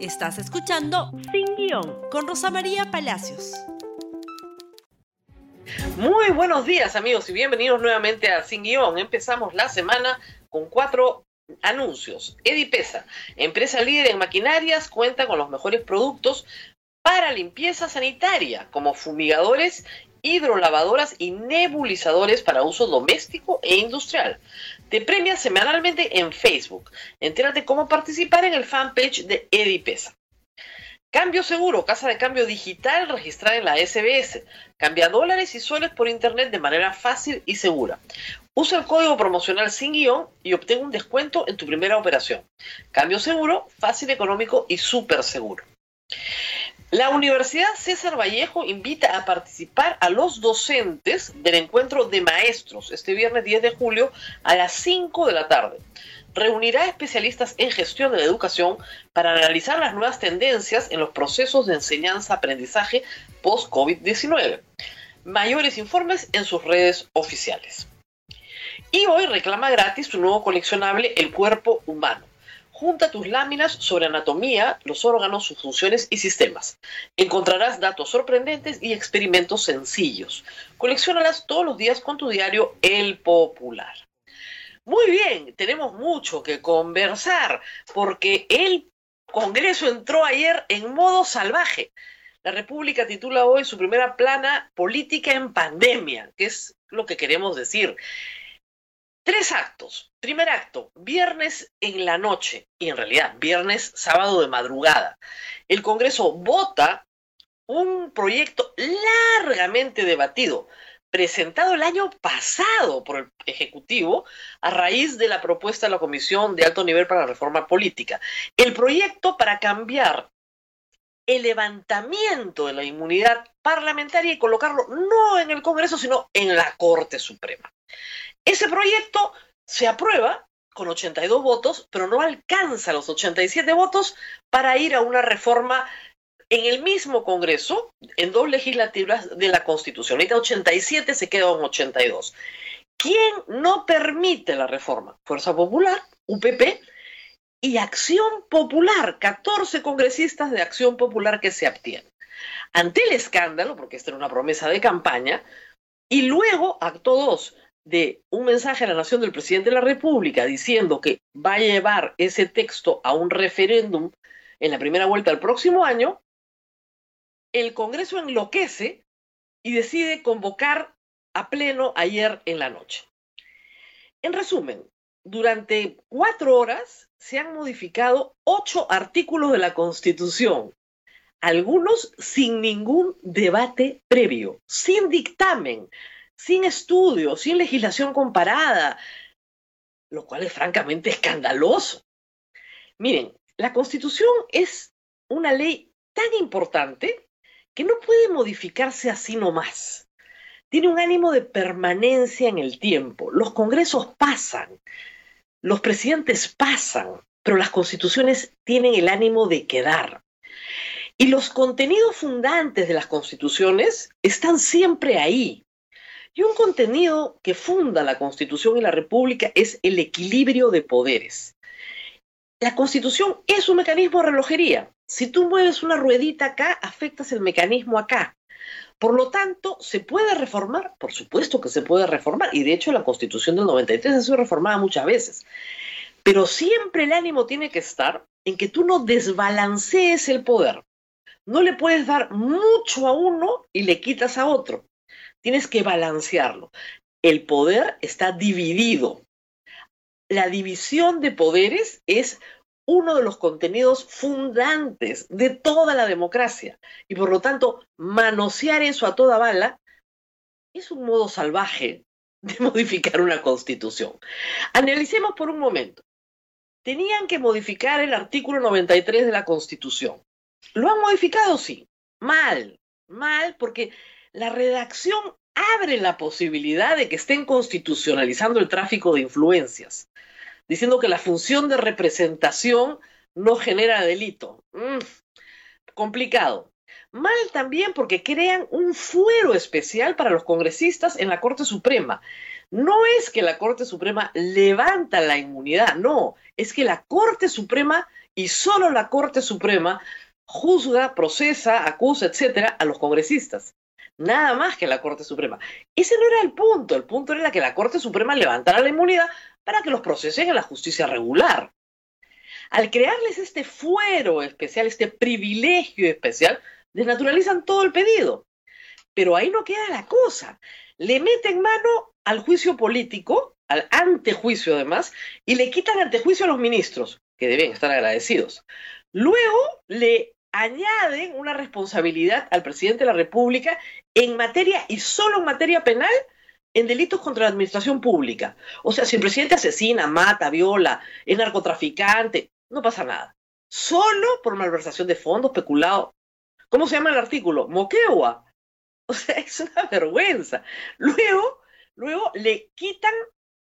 Estás escuchando Sin Guión con Rosa María Palacios. Muy buenos días amigos y bienvenidos nuevamente a Sin Guión. Empezamos la semana con cuatro anuncios. Edipesa, empresa líder en maquinarias, cuenta con los mejores productos para limpieza sanitaria, como fumigadores, hidrolavadoras y nebulizadores para uso doméstico e industrial. Te premia semanalmente en Facebook. Entérate cómo participar en el fanpage de Edipesa. Cambio seguro, casa de cambio digital registrada en la SBS. Cambia dólares y soles por internet de manera fácil y segura. Usa el código promocional sin guion y obtén un descuento en tu primera operación. Cambio seguro, fácil, económico y súper seguro. La Universidad César Vallejo invita a participar a los docentes del encuentro de maestros este viernes 10 de julio a las 5 de la tarde. Reunirá especialistas en gestión de la educación para analizar las nuevas tendencias en los procesos de enseñanza-aprendizaje post-COVID-19. Mayores informes en sus redes oficiales. Y hoy reclama gratis tu nuevo coleccionable El Cuerpo Humano Junta tus láminas sobre anatomía, los órganos, sus funciones y sistemas. Encontrarás datos sorprendentes y experimentos sencillos. Colecciónalas todos los días con tu diario El Popular. Muy bien, tenemos mucho que conversar porque el Congreso entró ayer en modo salvaje. La República titula hoy su primera plana política en pandemia, que es lo que queremos decir. Tres actos. Primer acto, viernes en la noche, y en realidad viernes, sábado de madrugada. El Congreso vota un proyecto largamente debatido, presentado el año pasado por el Ejecutivo a raíz de la propuesta de la Comisión de Alto Nivel para la Reforma Política. El proyecto para cambiar el levantamiento de la inmunidad parlamentaria y colocarlo no en el Congreso, sino en la Corte Suprema. Ese proyecto se aprueba con 82 votos, pero no alcanza los 87 votos para ir a una reforma en el mismo Congreso, en dos legislativas de la Constitución. Ahorita 87 se queda en 82. ¿Quién no permite la reforma? Fuerza Popular, UPP y Acción Popular, 14 congresistas de Acción Popular que se abstienen. Ante el escándalo, porque esta era una promesa de campaña, y luego, acto 2, de un mensaje a la nación del presidente de la República diciendo que va a llevar ese texto a un referéndum en la primera vuelta del próximo año, el Congreso enloquece y decide convocar a pleno ayer en la noche. En resumen, durante cuatro horas se han modificado ocho artículos de la Constitución, algunos sin ningún debate previo, sin dictamen, sin estudio, sin legislación comparada, lo cual es francamente escandaloso. Miren, la Constitución es una ley tan importante que no puede modificarse así nomás. Tiene un ánimo de permanencia en el tiempo. Los congresos pasan, los presidentes pasan, pero las constituciones tienen el ánimo de quedar. Y los contenidos fundantes de las constituciones están siempre ahí, y un contenido que funda la Constitución y la República es el equilibrio de poderes. La Constitución es un mecanismo de relojería. Si tú mueves una ruedita acá, afectas el mecanismo acá. Por lo tanto, ¿se puede reformar? Por supuesto que se puede reformar. Y de hecho, la Constitución del 93 ha sido reformada muchas veces. Pero siempre el ánimo tiene que estar en que tú no desbalancees el poder. No le puedes dar mucho a uno y le quitas a otro. Tienes que balancearlo. El poder está dividido. La división de poderes es uno de los contenidos fundantes de toda la democracia. Y por lo tanto, manosear eso a toda bala es un modo salvaje de modificar una constitución. Analicemos por un momento. Tenían que modificar el artículo 93 de la constitución. ¿Lo han modificado? Sí. Mal, mal, porque la redacción abre la posibilidad de que estén constitucionalizando el tráfico de influencias, diciendo que la función de representación no genera delito. Mm, complicado. Mal también porque crean un fuero especial para los congresistas en la Corte Suprema. No es que la Corte Suprema levanta la inmunidad, no, es que la Corte Suprema y solo la Corte Suprema juzga, procesa, acusa, etcétera, a los congresistas. Nada más que la Corte Suprema. Ese no era el punto. El punto era que la Corte Suprema levantara la inmunidad para que los procesen en la justicia regular. Al crearles este fuero especial, este privilegio especial, desnaturalizan todo el pedido. Pero ahí no queda la cosa. Le meten mano al juicio político, al antejuicio además, y le quitan antejuicio a los ministros, que deben estar agradecidos. Luego le añaden una responsabilidad al presidente de la República en materia y solo en materia penal en delitos contra la administración pública. O sea, si el presidente asesina, mata, viola, es narcotraficante, no pasa nada. Solo por malversación de fondos, peculado. ¿Cómo se llama el artículo? Moquegua. O sea, es una vergüenza. Luego, luego le quitan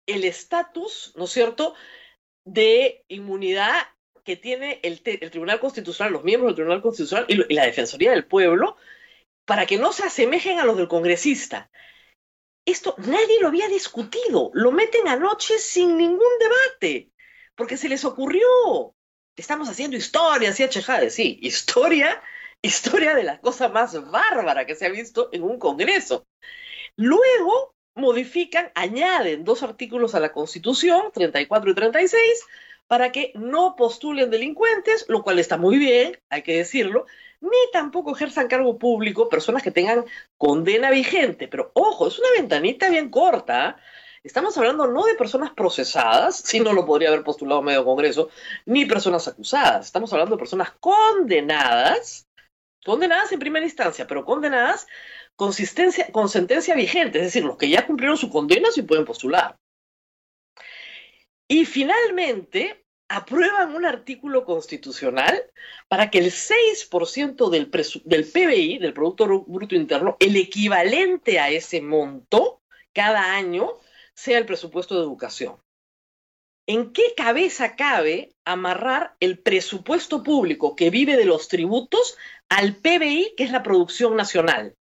el estatus, ¿no es cierto?, de inmunidad que tiene el, Tribunal Constitucional, los miembros del Tribunal Constitucional y, la Defensoría del Pueblo, para que no se asemejen a los del congresista. Esto nadie lo había discutido, lo meten anoche sin ningún debate, porque se les ocurrió. Estamos haciendo historia, decía Chejade, sí, historia, historia de la cosa más bárbara que se ha visto en un congreso. Luego modifican, añaden dos artículos a la Constitución, 34 y 36, para que no postulen delincuentes, lo cual está muy bien, hay que decirlo, ni tampoco ejerzan cargo público personas que tengan condena vigente. Pero ojo, es una ventanita bien corta. Estamos hablando no de personas procesadas, si no lo podría haber postulado medio Congreso, ni personas acusadas. Estamos hablando de personas condenadas, condenadas en primera instancia, pero condenadas con, con sentencia vigente, es decir, los que ya cumplieron su condena sí pueden postular. Y finalmente, aprueban un artículo constitucional para que el 6% del, del PBI, del Producto Bruto Interno, el equivalente a ese monto cada año, sea el presupuesto de educación. ¿En qué cabeza cabe amarrar el presupuesto público que vive de los tributos al PBI, que es la producción nacional?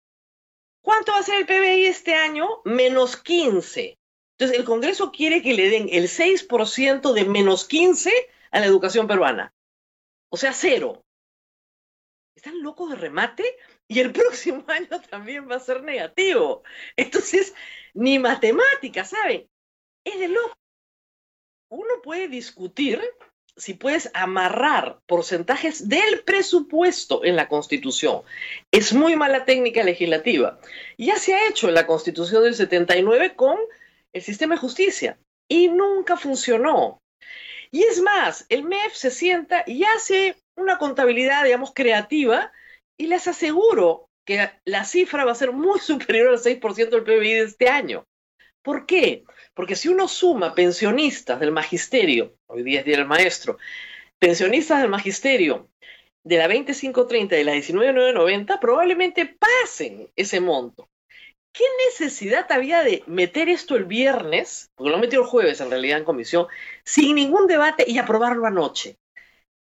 ¿Cuánto va a ser el PBI este año? Menos 15. Entonces, el Congreso quiere que le den el 6% de menos 15 a la educación peruana. O sea, cero. ¿Están locos de remate? Y el próximo año también va a ser negativo. Entonces, ni matemáticas, ¿saben? Es de loco. Uno puede discutir si puedes amarrar porcentajes del presupuesto en la Constitución. Es muy mala técnica legislativa. Ya se ha hecho en la Constitución del 79 con el sistema de justicia y nunca funcionó. Y es más, el MEF se sienta y hace una contabilidad, digamos, creativa y les aseguro que la cifra va a ser muy superior al 6% del PBI de este año. ¿Por qué? Porque si uno suma pensionistas del magisterio, hoy día es día del maestro, pensionistas del magisterio de la 2530 y de la 19990, probablemente pasen ese monto. ¿Qué necesidad había de meter esto el viernes, porque lo metió el jueves en realidad en comisión, sin ningún debate y aprobarlo anoche?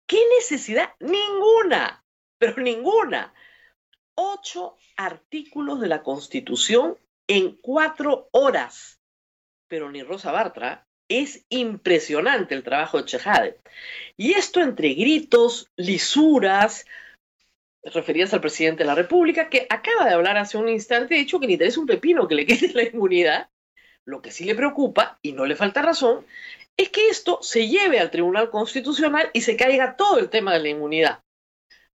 ¿Qué necesidad? Ninguna, pero ninguna. Ocho artículos de la Constitución en cuatro horas. Pero ni Rosa Bartra, es impresionante el trabajo de Chejade. Y esto entre gritos, lisuras, referías al presidente de la República, que acaba de hablar hace un instante, de hecho que ni interesa un pepino que le quede la inmunidad. Lo que sí le preocupa, y no le falta razón, es que esto se lleve al Tribunal Constitucional y se caiga todo el tema de la inmunidad.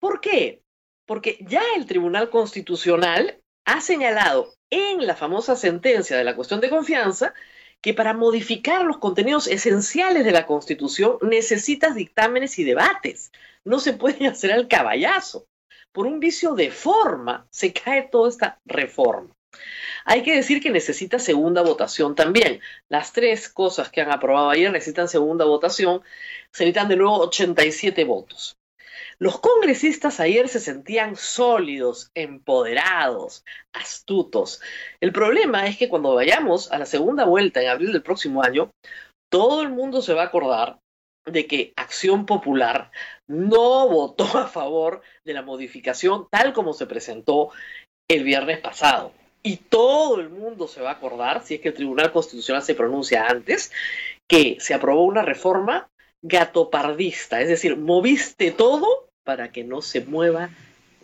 ¿Por qué? Porque ya el Tribunal Constitucional ha señalado en la famosa sentencia de la cuestión de confianza que para modificar los contenidos esenciales de la Constitución necesitas dictámenes y debates. No se puede hacer al caballazo por un vicio de forma se cae toda esta reforma. Hay que decir que necesita segunda votación también. Las tres cosas que han aprobado ayer necesitan segunda votación. Se necesitan de nuevo 87 votos. Los congresistas ayer se sentían sólidos, empoderados, astutos. El problema es que cuando vayamos a la segunda vuelta en abril del próximo año, todo el mundo se va a acordar de que Acción Popular no votó a favor de la modificación tal como se presentó el viernes pasado. Y todo el mundo se va a acordar, si es que el Tribunal Constitucional se pronuncia antes, que se aprobó una reforma gatopardista, es decir, moviste todo para que no se mueva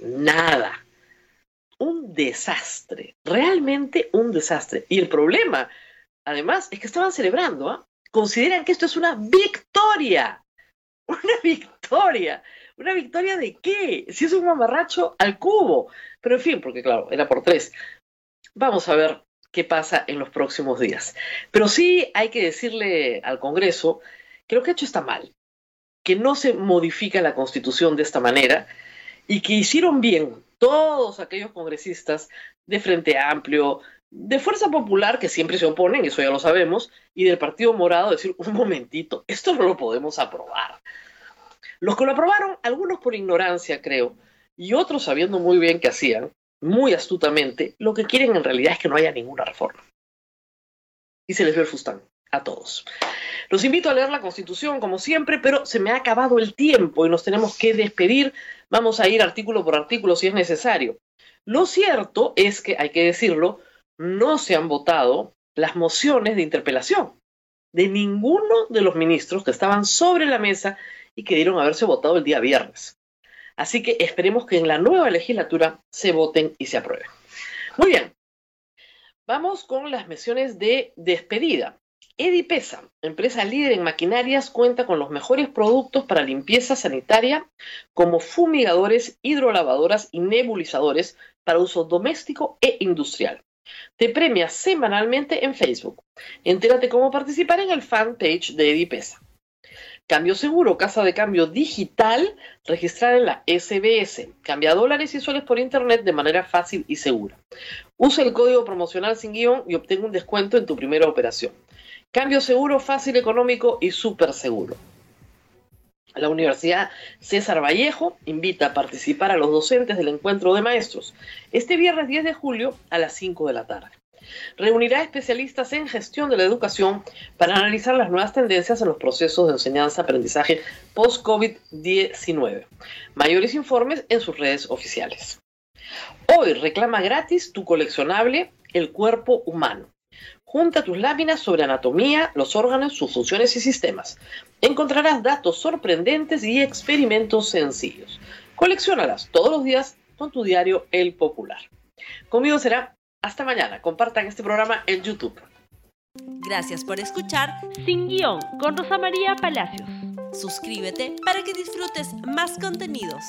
nada. Un desastre, realmente un desastre. Y el problema, además, es que estaban celebrando, ¿ah? Consideran que esto es una victoria. Una victoria. ¿Una victoria de qué? Si es un mamarracho al cubo. Pero en fin, porque claro, era por tres. Vamos a ver qué pasa en los próximos días. Pero sí hay que decirle al Congreso que lo que ha hecho está mal, que no se modifica la Constitución de esta manera y que hicieron bien todos aquellos congresistas de Frente Amplio, de Fuerza Popular, que siempre se oponen, eso ya lo sabemos, y del Partido Morado, decir, un momentito, esto no lo podemos aprobar. Los que lo aprobaron, algunos por ignorancia, creo, y otros sabiendo muy bien qué hacían, muy astutamente, lo que quieren en realidad es que no haya ninguna reforma. Y se les ve el fustán a todos. Los invito a leer la Constitución, como siempre, pero se me ha acabado el tiempo y nos tenemos que despedir. Vamos a ir artículo por artículo si es necesario. Lo cierto es que, hay que decirlo, no se han votado las mociones de interpelación de ninguno de los ministros que estaban sobre la mesa y que dieron haberse votado el día viernes. Así que esperemos que en la nueva legislatura se voten y se aprueben. Muy bien, vamos con las menciones de despedida. Edipesa, empresa líder en maquinarias, cuenta con los mejores productos para limpieza sanitaria como fumigadores, hidrolavadoras y nebulizadores para uso doméstico e industrial. Te premia semanalmente en Facebook. Entérate cómo participar en el fanpage de Edipesa. Cambio seguro, casa de cambio digital, registrada en la SBS. Cambia dólares y soles por internet de manera fácil y segura. Usa el código promocional sin guion y obtenga un descuento en tu primera operación. Cambio seguro, fácil, económico y súper seguro. La Universidad César Vallejo invita a participar a los docentes del encuentro de maestros este viernes 10 de julio a las 5 de la tarde reunirá especialistas en gestión de la educación para analizar las nuevas tendencias en los procesos de enseñanza-aprendizaje post-COVID-19. Mayores informes en sus redes oficiales. Hoy reclama gratis tu coleccionable El cuerpo humano. Junta tus láminas sobre anatomía, los órganos, sus funciones y sistemas. Encontrarás datos sorprendentes y experimentos sencillos. Coleccionalas todos los días con tu diario El Popular. Conmigo será hasta mañana. Compartan este programa en YouTube. Gracias por escuchar Sin Guión con Rosa María Palacios. Suscríbete para que disfrutes más contenidos.